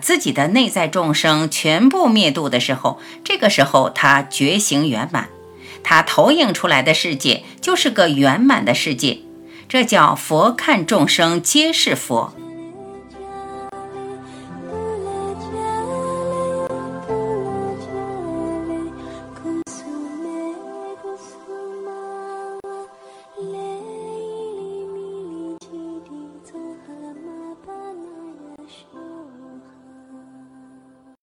自己的内在众生全部灭度的时候，这个时候他觉醒圆满，他投影出来的世界就是个圆满的世界，这叫佛看众生皆是佛。